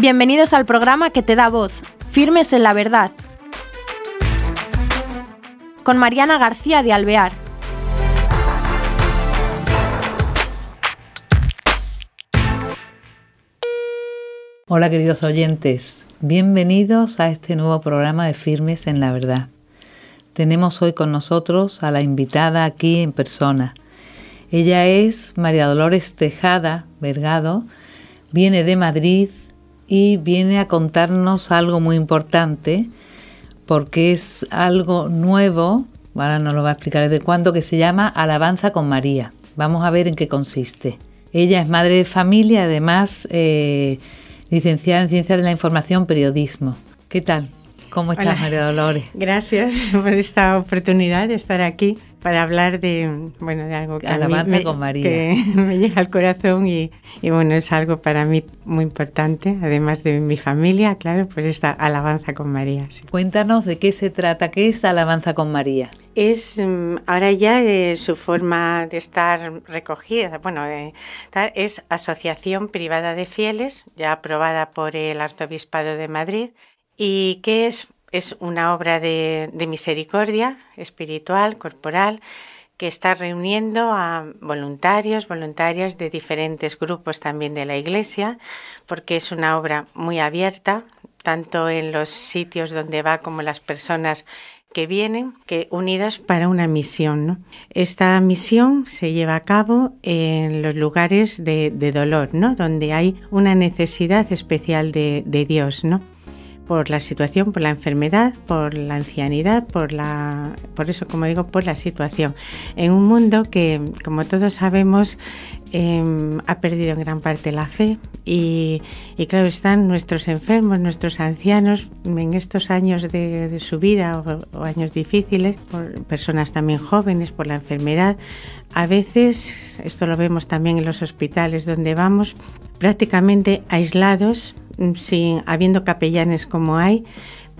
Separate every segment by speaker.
Speaker 1: Bienvenidos al programa que te da voz, Firmes en la Verdad, con Mariana García de Alvear.
Speaker 2: Hola queridos oyentes, bienvenidos a este nuevo programa de Firmes en la Verdad. Tenemos hoy con nosotros a la invitada aquí en persona. Ella es María Dolores Tejada Vergado, viene de Madrid y viene a contarnos algo muy importante porque es algo nuevo, ahora nos lo va a explicar desde cuándo, que se llama Alabanza con María. Vamos a ver en qué consiste. Ella es madre de familia, además eh, licenciada en Ciencias de la Información, Periodismo. ¿Qué tal? ¿Cómo estás, María Dolores?
Speaker 3: Gracias por esta oportunidad de estar aquí para hablar de, bueno, de algo que,
Speaker 2: me, con María.
Speaker 3: que me llega al corazón y, bueno, es algo para mí muy importante, además de mi familia, claro, pues esta alabanza con María.
Speaker 2: Cuéntanos de qué se trata, qué es alabanza con María.
Speaker 3: Es mm, ahora ya eh, su forma de estar recogida, bueno, eh, es Asociación Privada de Fieles, ya aprobada por el Arzobispado de Madrid y que es, es una obra de, misericordia espiritual, corporal, que está reuniendo a voluntarios, voluntarias de diferentes grupos también de la Iglesia, porque es una obra muy abierta, tanto en los sitios donde va como las personas que vienen, que unidas para una misión. Esta misión se lleva a cabo en los lugares de, dolor, ¿no? donde hay una necesidad especial de, de Dios. ¿no? Por la situación, por la enfermedad, por la ancianidad, por la, por eso, como digo, por la situación. En un mundo que, como todos sabemos, em, ha perdido en gran parte la fe y, claro, están nuestros enfermos, nuestros ancianos en estos años de, su vida o, años difíciles, por personas también jóvenes, por la enfermedad. A veces, esto lo vemos también en los hospitales donde vamos, prácticamente aislados sin habiendo capellanes como hay,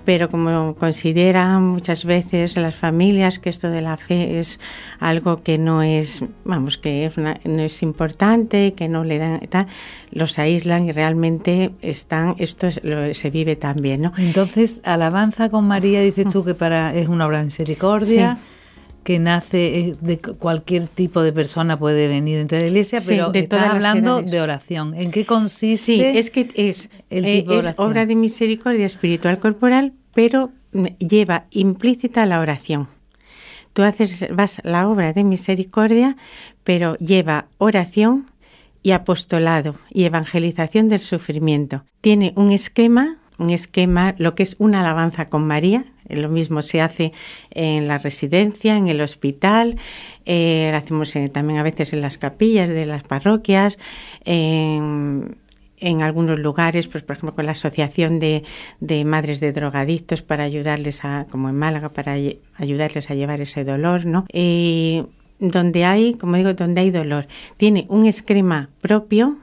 Speaker 3: pero como consideran muchas veces las familias que esto de la fe es algo que no es, vamos, que no es importante, que no le dan tal, los aíslan y realmente están, esto se vive también, ¿no?
Speaker 2: Entonces, alabanza con María, dices tú que para es una obra de misericordia que nace eh, de cualquier tipo de persona puede venir dentro de la iglesia, pero de está hablando de oración. ¿En qué consiste?
Speaker 3: Sí, es que es, eh, es obra de misericordia espiritual corporal, pero lleva implícita la oración. Tú haces vas la obra de misericordia, pero lleva oración y apostolado y evangelización del sufrimiento. Tiene un esquema, un esquema, lo que es una alabanza con María, lo mismo se hace en la residencia, en el hospital, eh, lo hacemos también a veces en las capillas de las parroquias, en, algunos lugares, pues por ejemplo con la asociación de, madres de drogadictos para ayudarles a, como en Málaga, para ayudarles a llevar ese dolor, ¿no? donde hay, como digo, donde hay dolor, tiene un esquema propio,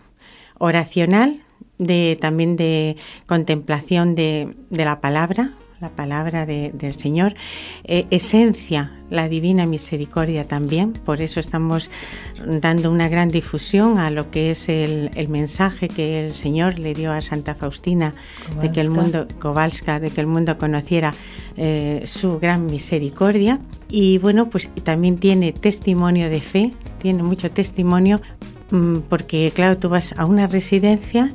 Speaker 3: oracional, de también de contemplación de la palabra, la palabra del Señor, eh, esencia la divina misericordia también, por eso estamos dando una gran difusión a lo que es el, mensaje que el Señor le dio a Santa Faustina de que el mundo, Kowalska, de que el mundo conociera eh, su gran misericordia. Y bueno, pues también tiene testimonio de fe, tiene mucho testimonio, mm, porque claro, tú vas a una residencia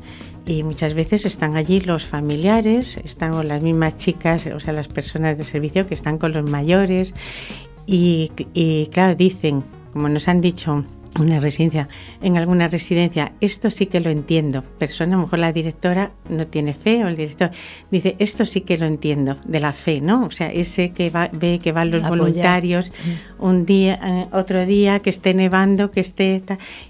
Speaker 3: y muchas veces están allí los familiares, están las mismas chicas, o sea, las personas de servicio que están con los mayores y, y claro, dicen, como nos han dicho una residencia, en alguna residencia, esto sí que lo entiendo. Persona, a lo mejor la directora no tiene fe o el director dice, esto sí que lo entiendo, de la fe, ¿no? O sea, ese que va, ve que van los voluntarios un día, eh, otro día, que esté nevando, que esté...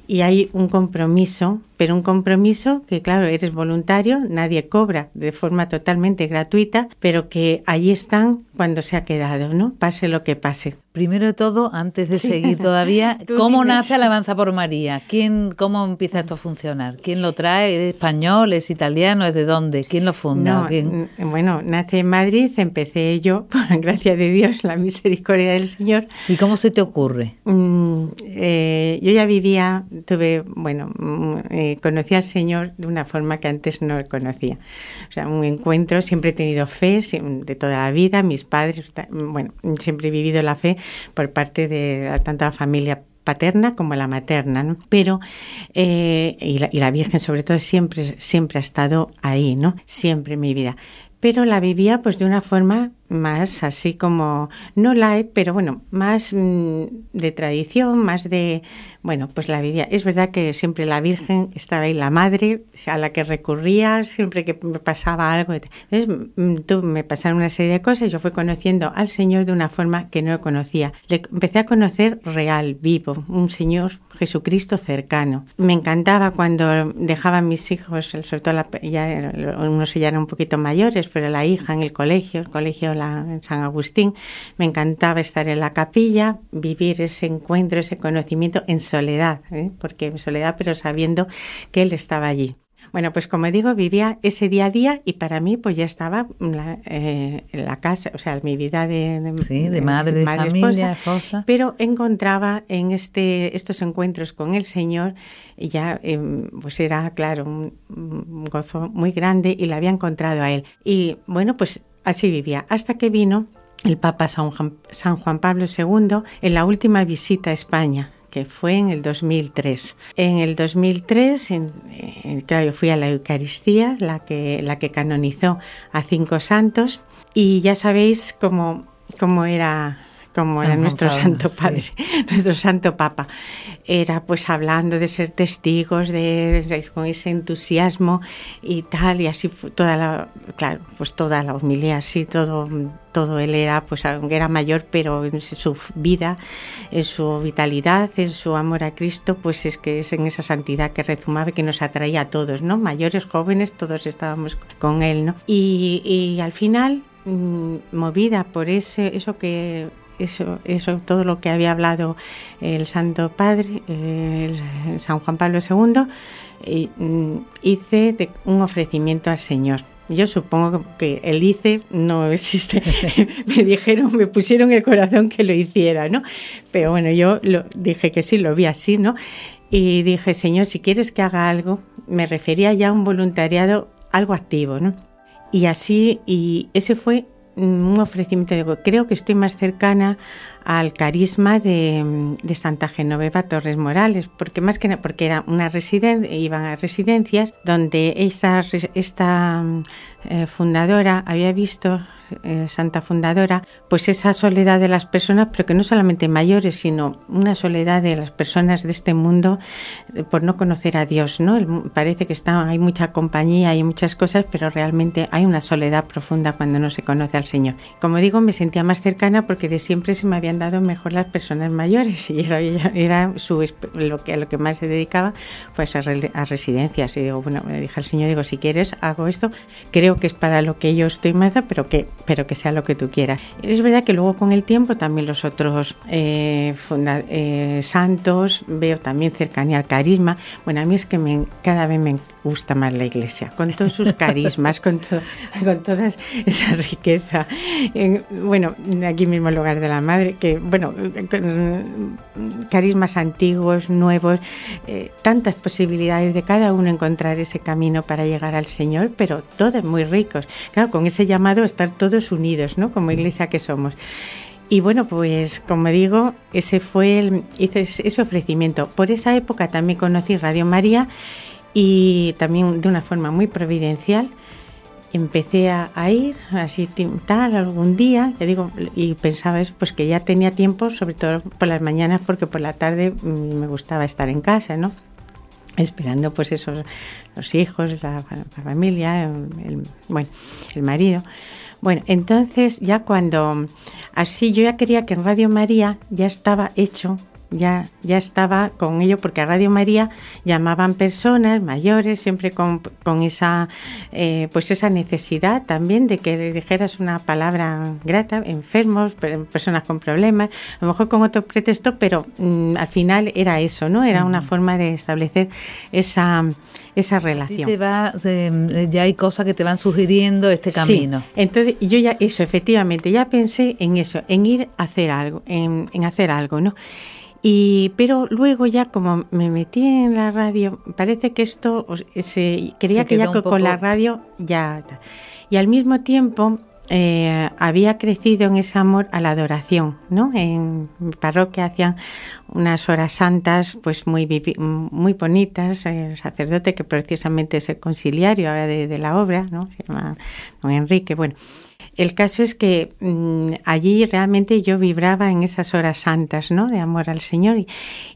Speaker 3: y hay un compromiso, pero un compromiso que, claro, eres voluntario, nadie cobra de forma totalmente gratuita, pero que allí están cuando se ha quedado, ¿no? Pase lo que pase.
Speaker 2: Primero de todo, antes de seguir todavía, ¿cómo nace Alabanza por María? ¿Quién, ¿Cómo empieza esto a funcionar? ¿Quién lo trae? ¿Es español? ¿Es italiano? ¿Es de dónde? ¿Quién lo funda?
Speaker 3: Bueno, nace en Madrid, empecé yo, por gracia de Dios, la misericordia del Señor.
Speaker 2: ¿Y cómo se te ocurre?
Speaker 3: Mm, eh, yo ya vivía, tuve, bueno, mm, conocí al Señor de una forma que antes no conocía. O sea, un encuentro, siempre he tenido fe de toda la vida, mis padres, bueno, siempre he vivido la fe por parte de tanto la familia paterna como la materna, ¿no? Pero, eh, y, la, y, la, Virgen sobre todo siempre, siempre ha estado ahí, ¿no? Siempre en mi vida. Pero la vivía pues de una forma más así como, no la pero bueno, más mm, de tradición, más de, bueno, pues la vivía. Es verdad que siempre la Virgen estaba ahí, la madre a la que recurría siempre que me pasaba algo. Entonces mm, me pasaron una serie de cosas, yo fui conociendo al Señor de una forma que no conocía. Le empecé a conocer real, vivo, un Señor Jesucristo cercano. Me encantaba cuando dejaban mis hijos, sobre todo la, ya, unos ya eran un poquito mayores, pero la hija en el colegio, el colegio en San Agustín, me encantaba estar en la capilla, vivir ese encuentro, ese conocimiento en soledad, ¿eh? porque en soledad, pero sabiendo que Él estaba allí. Bueno, pues como digo, vivía ese día a día y para mí pues ya estaba eh, en la casa, o sea, mi vida de,
Speaker 2: de, madre, de, familia, esposa,
Speaker 3: Pero encontraba en este, estos encuentros con el Señor, ya em, pues era, claro, un, un gozo muy grande y la había encontrado a Él. Y bueno, pues así vivía, hasta que vino el Papa San Juan, Pablo II en la última visita a España que fue en el 2003. En el 2003, claro, yo fui a la Eucaristía, la que, la que canonizó a cinco santos, y ya sabéis cómo, cómo era como era nuestro Santo Padre, nuestro Santo Papa. Era pues hablando de ser testigos, de, con ese entusiasmo y tal, y así toda la, claro, pues toda la humildad, así todo, todo él era, pues aunque era mayor, pero en su vida, en su vitalidad, en su amor a Cristo, pues es que es en esa santidad que rezumaba que nos atraía a todos, ¿no? Mayores, jóvenes, todos estábamos con él, ¿no? Y, y al final mm, movida por ese, eso que eso, eso, todo lo que había hablado el Santo Padre, el, San Juan Pablo II, mm, hice un ofrecimiento al Señor. Yo supongo que el hice no existe. me dijeron, me pusieron el corazón que lo hiciera, ¿no? Pero bueno, yo lo, dije que sí, lo vi así, ¿no? Y dije, Señor, si quieres que haga algo, me refería ya a un voluntariado, algo activo, ¿no? Y así, y ese fue un ofrecimiento, digo, creo que estoy más cercana al carisma de, Santa Genoveva Torres Morales, porque más que porque era una residencia, iban a residencias donde esta, esta eh, fundadora había visto eh, santa fundadora, pues esa soledad de las personas, pero que no solamente mayores, sino una soledad de las personas de este mundo eh, por no conocer a Dios, ¿no? Parece que está, hay mucha compañía, hay muchas cosas, pero realmente hay una soledad profunda cuando no se conoce al Señor. Como digo, me sentía más cercana porque de siempre se me habían dado mejor las personas mayores y era, era su, lo que, a lo que más se dedicaba, pues a, a residencias. Y digo, bueno, me dije al Señor, digo, si quieres, hago esto, creo que es para lo que yo estoy más, pero que pero que sea lo que tú quieras. Es verdad que luego con el tiempo también los otros eh, eh, santos veo también cercanía al carisma. Bueno, a mí es que me, cada vez me gusta más la iglesia, con todos sus carismas, con, con toda esa riqueza. bueno, aquí mismo el lugar de la madre, que bueno, carismas antiguos, nuevos, eh, tantas posibilidades de cada uno encontrar ese camino para llegar al Señor, pero todos muy ricos. Claro, con ese llamado estar todos unidos, ¿no? Como iglesia que somos. Y bueno, pues como digo, ese fue el, hice ese ofrecimiento. Por esa época también conocí Radio María y también de una forma muy providencial empecé a, ir así tal algún día, te digo, y pensaba eso, pues que ya tenía tiempo, sobre todo por las mañanas, porque por la tarde mm, me gustaba estar en casa, ¿no? Esperando pues esos, los hijos, la, familia, el, bueno, el marido. Bueno, entonces ya cuando así yo ya quería que en Radio María ya estaba hecho ya, ya estaba con ello, porque a Radio María llamaban personas mayores, siempre con, esa, eh, pues esa necesidad también de que les dijeras una palabra grata, enfermos, personas con problemas, a lo mejor con otro pretexto, pero mm, al final era eso, ¿no? Era una forma de establecer esa, esa relación.
Speaker 2: ya hay cosas que te van sugiriendo este camino.
Speaker 3: entonces yo ya, eso, efectivamente, ya pensé en eso, en ir a hacer algo, en, en hacer algo, ¿no? Y, pero luego ya como me metí en la radio, parece que esto se quería que ya con la radio ya y al mismo tiempo eh, había crecido en ese amor a la adoración, ¿no? En mi parroquia hacían unas horas santas, pues muy muy bonitas. El sacerdote que precisamente es el conciliario ahora de, la obra, ¿no? Se llama don Enrique. Bueno, el caso es que mm, allí realmente yo vibraba en esas horas santas, ¿no? De amor al Señor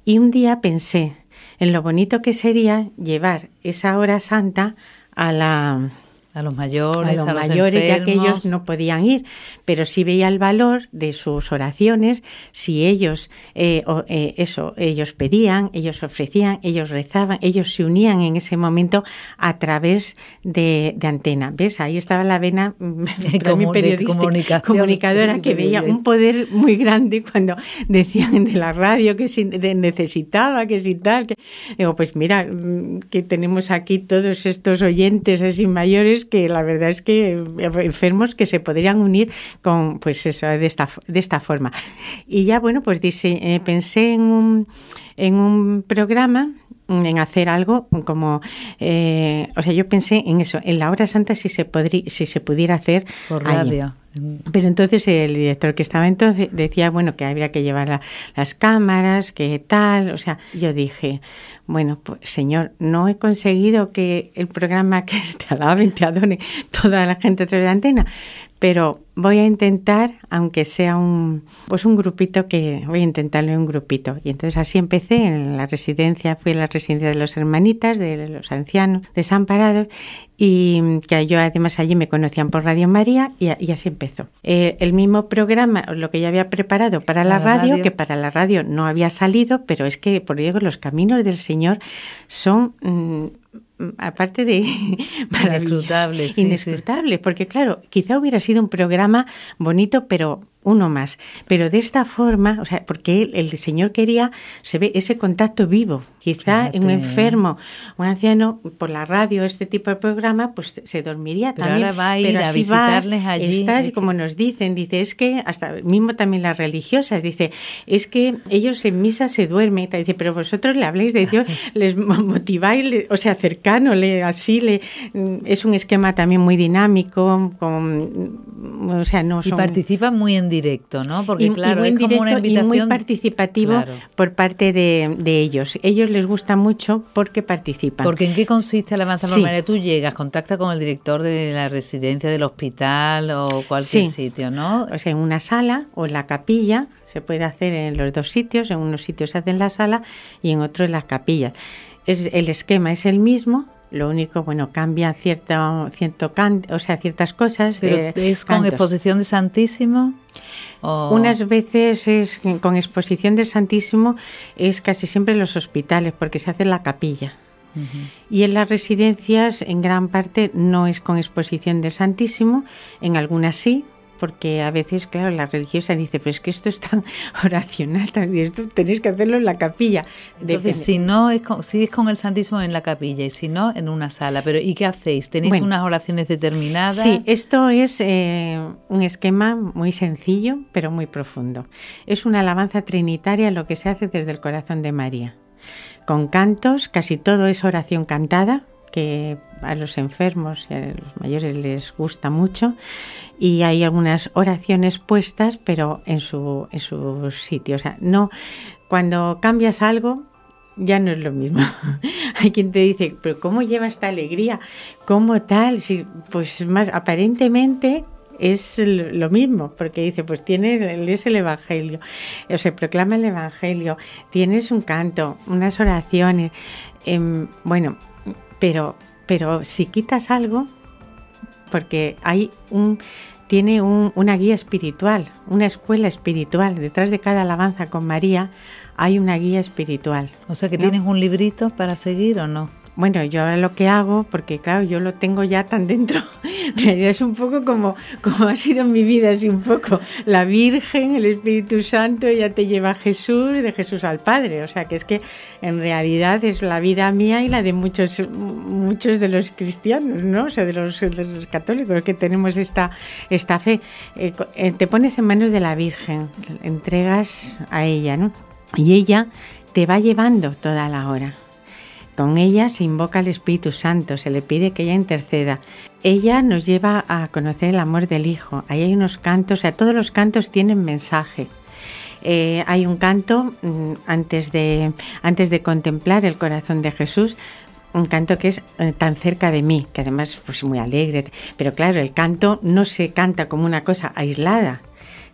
Speaker 3: y un día pensé en lo bonito que sería llevar esa hora santa a la
Speaker 2: a los mayores,
Speaker 3: a los, mayores, ya que ellos no podían ir, pero sí veía el valor de sus oraciones, si ellos, eh, eh, eso, ellos pedían, ellos ofrecían, ellos rezaban, ellos se unían en ese momento a través de, antena. ¿Ves? Ahí estaba la vena
Speaker 2: Como, periodista,
Speaker 3: comunicadora que veía un poder muy grande cuando decían de la radio que si necesitaba, que si tal. Que... Digo, pues mira, mm, que tenemos aquí todos estos oyentes así mayores que la verdad es que eh, enfermos que se podrían unir con, pues eso, de esta, de esta forma. Y ya, bueno, pues dice, eh, pensé en un, en un programa en hacer algo como eh, o sea yo pensé en eso en la hora santa si se podría si se pudiera hacer
Speaker 2: por radio
Speaker 3: pero entonces el director que estaba entonces decía bueno que habría que llevar las cámaras que tal o sea yo dije bueno, pues señor, no he conseguido que el programa que te alaben, te adone toda la gente a través de antena, pero voy a intentar, aunque sea un, pues un grupito que voy a intentarlo en un grupito. Y entonces así empecé en la residencia, fui a la residencia de los hermanitas, de los ancianos, desamparados, y que yo además allí me conocían por Radio María y, así empezó. Eh, el mismo programa, lo que yo había preparado para, la, radio, que para la radio no había salido, pero es que, por digo, los caminos del Señor son... Mm, aparte de
Speaker 2: inescrutables,
Speaker 3: porque claro, quizá hubiera sido un programa bonito, pero uno más. Pero de esta forma, o sea, porque el Señor quería, se ve ese contacto vivo. Quizá un enfermo, un anciano, por la radio, este tipo de programa, pues se dormiría también.
Speaker 2: Ahora va a ir a visitarles allí.
Speaker 3: Estás, y como nos dicen, dice, es que, hasta mismo también las religiosas, dice, es que ellos en misa se duermen, dice, pero vosotros le habláis de Dios, les motiváis, o sea, cercano, le, así, le, es un esquema también muy dinámico, con, o sea, no
Speaker 2: son... Y participan muy en directo, ¿no?
Speaker 3: Porque claro, es como una invitación... Y muy participativo por parte de, de, ellos. Ellos les gusta mucho porque participan.
Speaker 2: Porque ¿en qué consiste Alabanza sí. Tú llegas, contacta con el director de la residencia del hospital o cualquier sitio, ¿no?
Speaker 3: O sea, en una sala o en la capilla, se puede hacer en los dos sitios, en unos sitios se hace en la sala y en otros en las capillas. Es, el esquema es el mismo, lo único, bueno, cambia cierto, cierto o sea, ciertas cosas.
Speaker 2: ¿Pero es con exposición de Santísimo?
Speaker 3: Unas veces es con exposición del Santísimo, es casi siempre en los hospitales, porque se hace en la capilla. Y en las residencias, en gran parte, no es con exposición del Santísimo, en algunas sí, porque a veces, claro, la religiosa dice, pero es que esto es tan oracional, tan, esto tenéis que hacerlo en la capilla.
Speaker 2: Entonces, si no es con, si es con el Santísimo en la capilla y si no, en una sala. Pero ¿y qué hacéis? ¿Tenéis unas oraciones determinadas?
Speaker 3: Sí, esto es eh, un esquema muy sencillo, pero muy profundo. Es una alabanza trinitaria lo que se hace desde el corazón de María. Con cantos, casi todo es oración cantada, que a los enfermos y a los mayores les gusta mucho y hay algunas oraciones puestas pero en su, en su sitio. O sea, no, cuando cambias algo ya no es lo mismo. hay quien te dice, pero ¿cómo lleva esta alegría? ¿Cómo tal? Si, pues más aparentemente es lo mismo, porque dice, pues tienes, es el Evangelio, o se proclama el Evangelio, tienes un canto, unas oraciones, em, bueno, pero, pero si quitas algo, porque hay un tiene una guía espiritual, una escuela espiritual. Detrás de cada alabanza con María hay una guía espiritual.
Speaker 2: O sea que tienes un librito para seguir o no.
Speaker 3: Bueno, yo ahora lo que hago, porque claro, yo lo tengo ya tan dentro, es un poco como, como ha sido mi vida, así un poco la Virgen, el Espíritu Santo, ya te lleva a Jesús, de Jesús al Padre. O sea, que es que en realidad es la vida mía y la de muchos, muchos de los cristianos, ¿no? O sea, de los, católicos que tenemos esta, esta fe. Eh, eh, te pones en manos de la Virgen, entregas a ella, ¿no? y ella te va llevando toda la hora. Con ella se invoca al Espíritu Santo, se le pide que ella interceda. Ella nos lleva a conocer el amor del Hijo. Ahí hay unos cantos, o sea, todos los cantos tienen mensaje. Eh, hay un canto mm, antes, de, antes de contemplar el corazón de Jesús, un canto que es eh, tan cerca de mí, que además pues muy alegre, pero claro, el canto no se canta como una cosa aislada,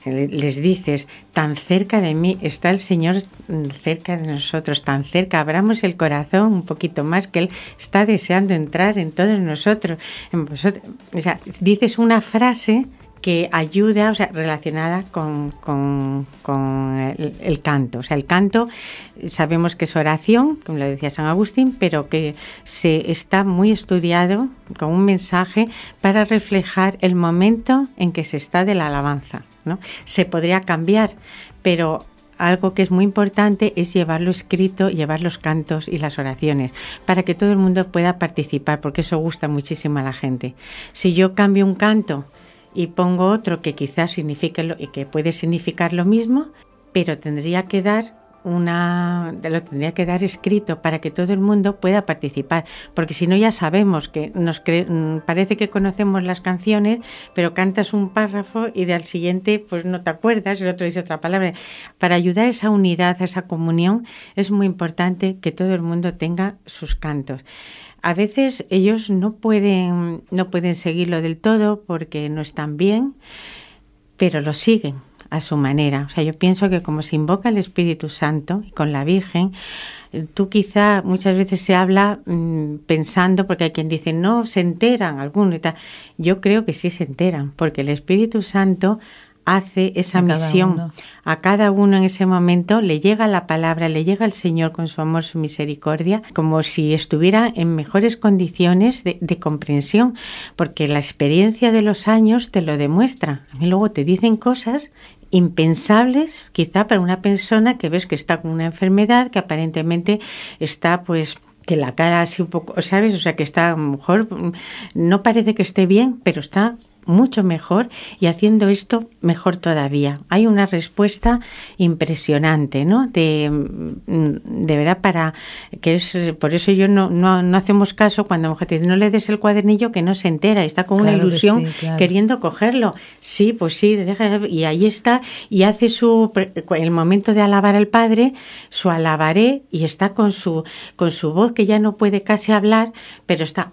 Speaker 3: les dices, tan cerca de mí está el Señor, mm, cerca de nosotros, tan cerca, abramos el corazón un poquito más, que Él está deseando entrar en todos nosotros. O sea, dices una frase que ayuda, o sea, relacionada con, el, canto. O sea, el canto sabemos que es oración, como lo decía San Agustín, pero que se está muy estudiado con un mensaje para reflejar el momento en que se está de la alabanza. ¿No? Se podría cambiar, pero algo que es muy importante es llevarlo escrito, llevar los cantos y las oraciones, para que todo el mundo pueda participar, porque eso gusta muchísimo a la gente. Si yo cambio un canto y pongo otro que quizás signifique lo, que puede significar lo mismo, pero tendría que dar una lo tendría que dar escrito para que todo el mundo pueda participar, porque si no ya sabemos que nos mm, parece que conocemos las canciones, pero cantas un párrafo y del siguiente pues no te acuerdas, el otro dice otra palabra. Para ayudar a esa unidad, a esa comunión, es muy importante que todo el mundo tenga sus cantos. A veces ellos no pueden no pueden seguirlo del todo porque no están bien, pero lo siguen a su manera. O sea, yo pienso que como se invoca el Espíritu Santo y con la Virgen, tú quizá muchas veces se habla mm, pensando, porque hay quien dice, no, se enteran algunos y tal. Yo creo que sí se enteran, porque el Espíritu Santo hace esa misión a cada uno en ese momento, le llega la palabra, le llega el Señor con su amor, su misericordia, como si estuviera en mejores condiciones de, de, comprensión, porque la experiencia de los años te lo demuestra. A mí luego te dicen cosas impensables quizá para una persona que ves que está con una enfermedad que aparentemente está pues que la cara así un poco, ¿sabes? O sea, que está a lo mejor no parece que esté bien, pero está mucho mejor y haciendo esto mejor todavía. Hay una respuesta impresionante, ¿no? De, mm, de verdad para que es por eso yo no, no, hacemos caso cuando mujer te dice no le des el cuadernillo que no se entera, está con una ilusión queriendo cogerlo. Sí, pues sí, y ahí está y hace su el momento de alabar al Padre, su alabaré y está con su con su voz que ya no puede casi hablar, pero está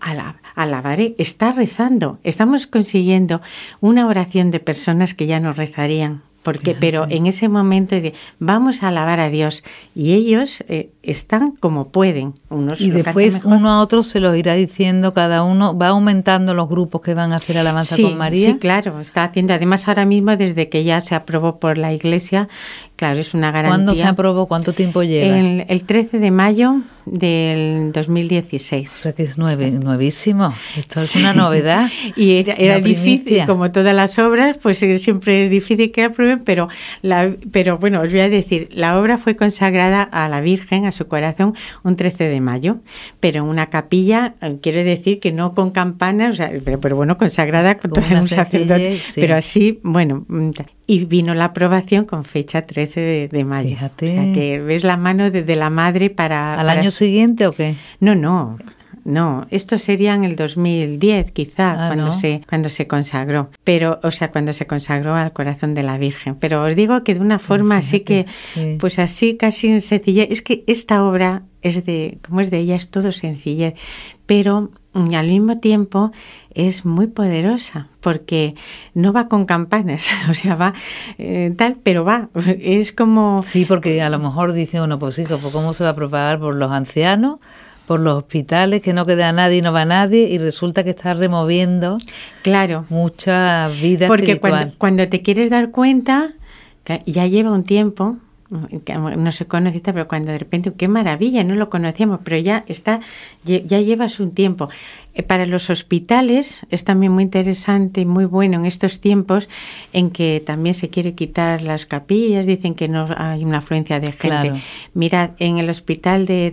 Speaker 3: alabaré, está rezando. Estamos consiguiendo una oración de personas que ya no rezarían. Porque, pero en ese momento vamos a alabar a Dios y ellos eh, están como pueden.
Speaker 2: Unos y después uno a otro se los irá diciendo cada uno, va aumentando los grupos que van a hacer alabanza con María.
Speaker 3: Sí, claro, está haciendo. Además ahora mismo desde que ya se aprobó por la Iglesia, claro, es una garantía.
Speaker 2: ¿Cuándo se aprobó? ¿Cuánto tiempo lleva?
Speaker 3: El, el 13 de mayo del 2016. O
Speaker 2: sea que es nuevísimo. Esto es una novedad.
Speaker 3: y era, difícil, como todas las obras, pues eh, siempre es difícil que la aprueben, pero, la, pero bueno, os voy a decir, la obra fue consagrada a la Virgen, a su corazón, un 13 de mayo, pero en una capilla, eh, quiere decir que no con campanas, o sea, pero, bueno, consagrada con todo un sacerdote, pero así, bueno, mm, y vino la aprobación con fecha 13 de, mayo. Fíjate. O sea, que ves la mano de, la madre para...
Speaker 2: ¿Al año siguiente o qué?
Speaker 3: No, no. No, esto sería en el 2010 quizá, ah, cuando, se, cuando se consagró, pero, o sea, cuando se consagró al corazón de la Virgen. Pero os digo que de una forma así que, pues así casi sencilla, es que esta obra es de, como es de ella, es todo sencillez, pero mm, al mismo tiempo es muy poderosa porque no va con campanas, o sea, va eh, tal, pero va, es como...
Speaker 2: Sí, porque a lo mejor dice uno, pues sí, pues ¿cómo se va a propagar por los ancianos? por los hospitales, que no queda nadie y no va nadie, y resulta que está removiendo
Speaker 3: claro.
Speaker 2: muchas vidas
Speaker 3: Porque cuando, cuando, te quieres dar cuenta, ya lleva un tiempo, no se conoce, pero cuando de repente, qué maravilla, no lo conocíamos, pero ya está, ya llevas un tiempo. Eh, para los hospitales es también muy interesante y muy bueno en estos tiempos en que también se quiere quitar las capillas, dicen que no hay una afluencia de gente. Mirad, en el Hospital de,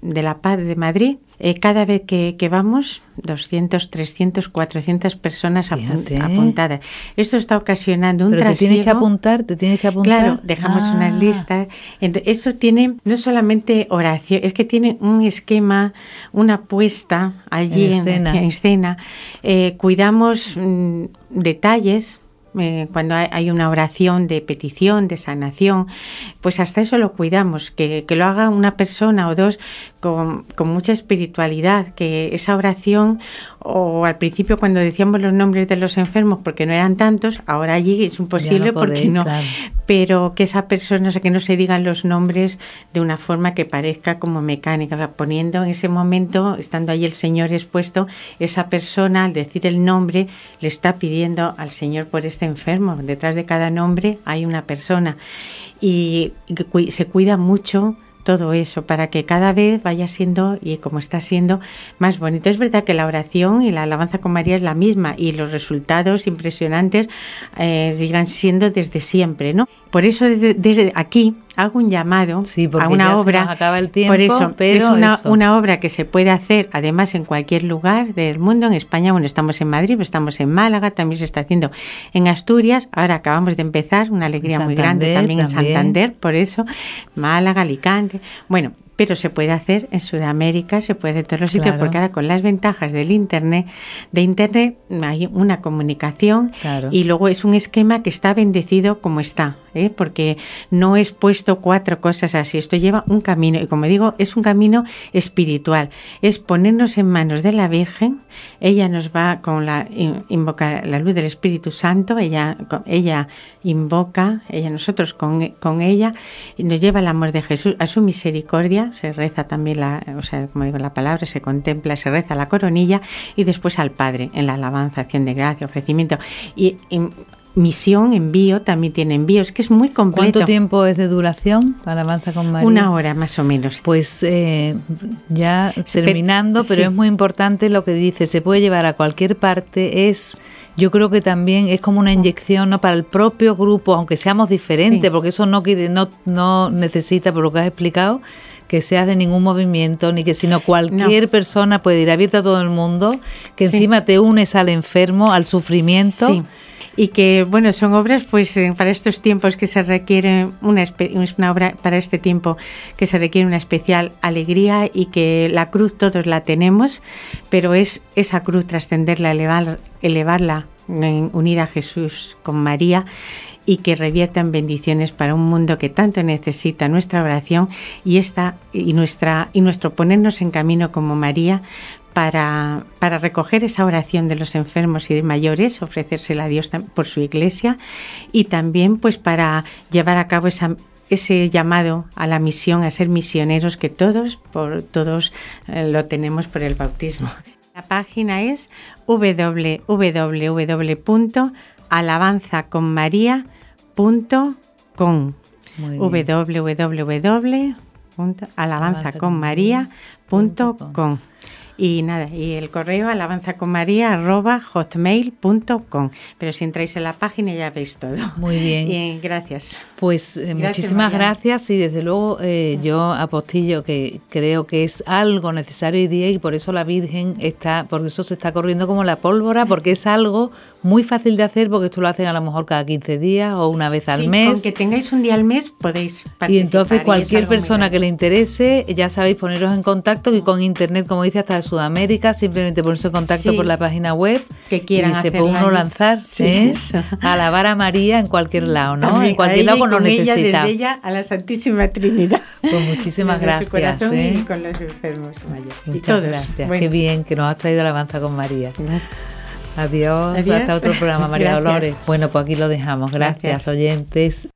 Speaker 3: de La Paz de Madrid, eh, cada vez que, vamos, 200, 300, 400 personas ¿eh? apuntadas. Esto está ocasionando un
Speaker 2: Pero te tienes que apuntar, te tienes que apuntar.
Speaker 3: Claro, dejamos una ah. lista. esto tiene no solamente oración, es que tiene un esquema, una puesta allí en escena. Eh, cuidamos mm, detalles eh, cuando hay una oración de petición, de sanación, pues hasta eso lo cuidamos, que, que lo haga una persona o dos con, con, mucha espiritualidad, que esa oración, o al principio cuando decíamos los nombres de los enfermos porque no eran tantos, ahora allí es imposible porque no, pero que esa persona, o sea, que no se digan los nombres de una forma que parezca como mecánica, poniendo en ese momento, estando ahí el Señor expuesto, esa persona al decir el nombre le está pidiendo al Señor por este enfermo, detrás de cada nombre hay una persona. Y se cuida mucho todo eso para que cada vez vaya siendo y como está siendo más bonito. Es verdad que la oración y la alabanza con María es la misma y los resultados impresionantes eh, sigan siendo desde siempre, ¿no? Por eso desde, aquí hago un llamado a una obra.
Speaker 2: acaba el tiempo,
Speaker 3: por eso, es una, una, obra que se puede hacer además en cualquier lugar del mundo. En España, bueno, estamos en Madrid, estamos en Málaga, también se está haciendo en Asturias. Ahora acabamos de empezar, una alegría muy grande también, en Santander, por eso, Málaga, Alicante. Bueno, pero se puede hacer en Sudamérica, se puede en todos los sitios, porque ahora con las ventajas del Internet, de Internet hay una comunicación y luego es un esquema que está bendecido como está, ¿eh? porque no es puesto cuatro cosas así, esto lleva un camino y como digo, es un camino espiritual, es ponernos en manos de la Virgen, ella nos va con la, invoca la luz del Espíritu Santo, ella, invoca, ella nosotros con, con ella, y nos lleva el amor de Jesús a su misericordia, se reza también la, o sea, como digo la palabra, se contempla, se reza la coronilla. Y después al Padre en la alabanza, acción de gracia, ofrecimiento. Y, misión, envío, también tiene envío. Es que es muy completo.
Speaker 2: ¿Cuánto tiempo es de duración para Alabanza con María?
Speaker 3: Una hora más o menos.
Speaker 2: Pues eh, ya terminando, pero es muy importante lo que dice, se puede llevar a cualquier parte, es yo creo que también es como una inyección ¿no? para el propio grupo, aunque seamos diferentes, porque eso no, no, no necesita, por lo que has explicado, que seas de ningún movimiento, ni que sino cualquier persona puede ir abierta a todo el mundo, que encima te unes al enfermo, al sufrimiento. Sí.
Speaker 3: Y que, bueno, son obras, pues, eh, para estos tiempos que se requiere una, obra para este tiempo que se requiere una especial alegría y que la cruz todos la tenemos, pero es esa cruz trascenderla, elevar, elevarla unida a Jesús con María y que reviertan bendiciones para un mundo que tanto necesita nuestra oración y esta y nuestra y nuestro ponernos en camino como María para, para, recoger esa oración de los enfermos y de mayores, ofrecérsela a Dios por su iglesia y también pues para llevar a cabo esa, ese llamado a la misión, a ser misioneros que todos, por todos eh, lo tenemos por el bautismo. La página es www.alabanzaconmaria.com www.alabanzaconmaria.com y nada, y el correo alabanzaconmaria.hotmail.com. Pero si entráis en la página ya veis todo.
Speaker 2: Muy bien.
Speaker 3: Y gracias.
Speaker 2: Pues eh, muchísimas gracias y desde luego eh, yo apostillo que creo que es algo necesario hoy día y por eso la Virgen está, porque eso se está corriendo como la pólvora, porque es algo muy fácil de hacer porque esto lo hacen a lo mejor cada 15 días o una vez al mes.
Speaker 3: Con que tengáis un día al mes podéis participar.
Speaker 2: Y entonces cualquier persona que le interese, ya sabéis poneros en contacto y con internet, como dice, hasta Sudamérica, simplemente ponerse en contacto por la página web
Speaker 3: que quieran
Speaker 2: y se puede uno lanzar ¿eh? a alabar a María en cualquier lado, ¿no? en cualquier lado
Speaker 3: con necesita. Ella, desde ella a la Santísima Trinidad.
Speaker 2: Pues muchísimas gracias.
Speaker 3: ¿eh? y con los enfermos mayores.
Speaker 2: Muchas gracias. Qué bien que nos has traído alabanza con María. Adiós, hasta otro programa, María Dolores. Bueno, pues aquí lo dejamos. Gracias, oyentes.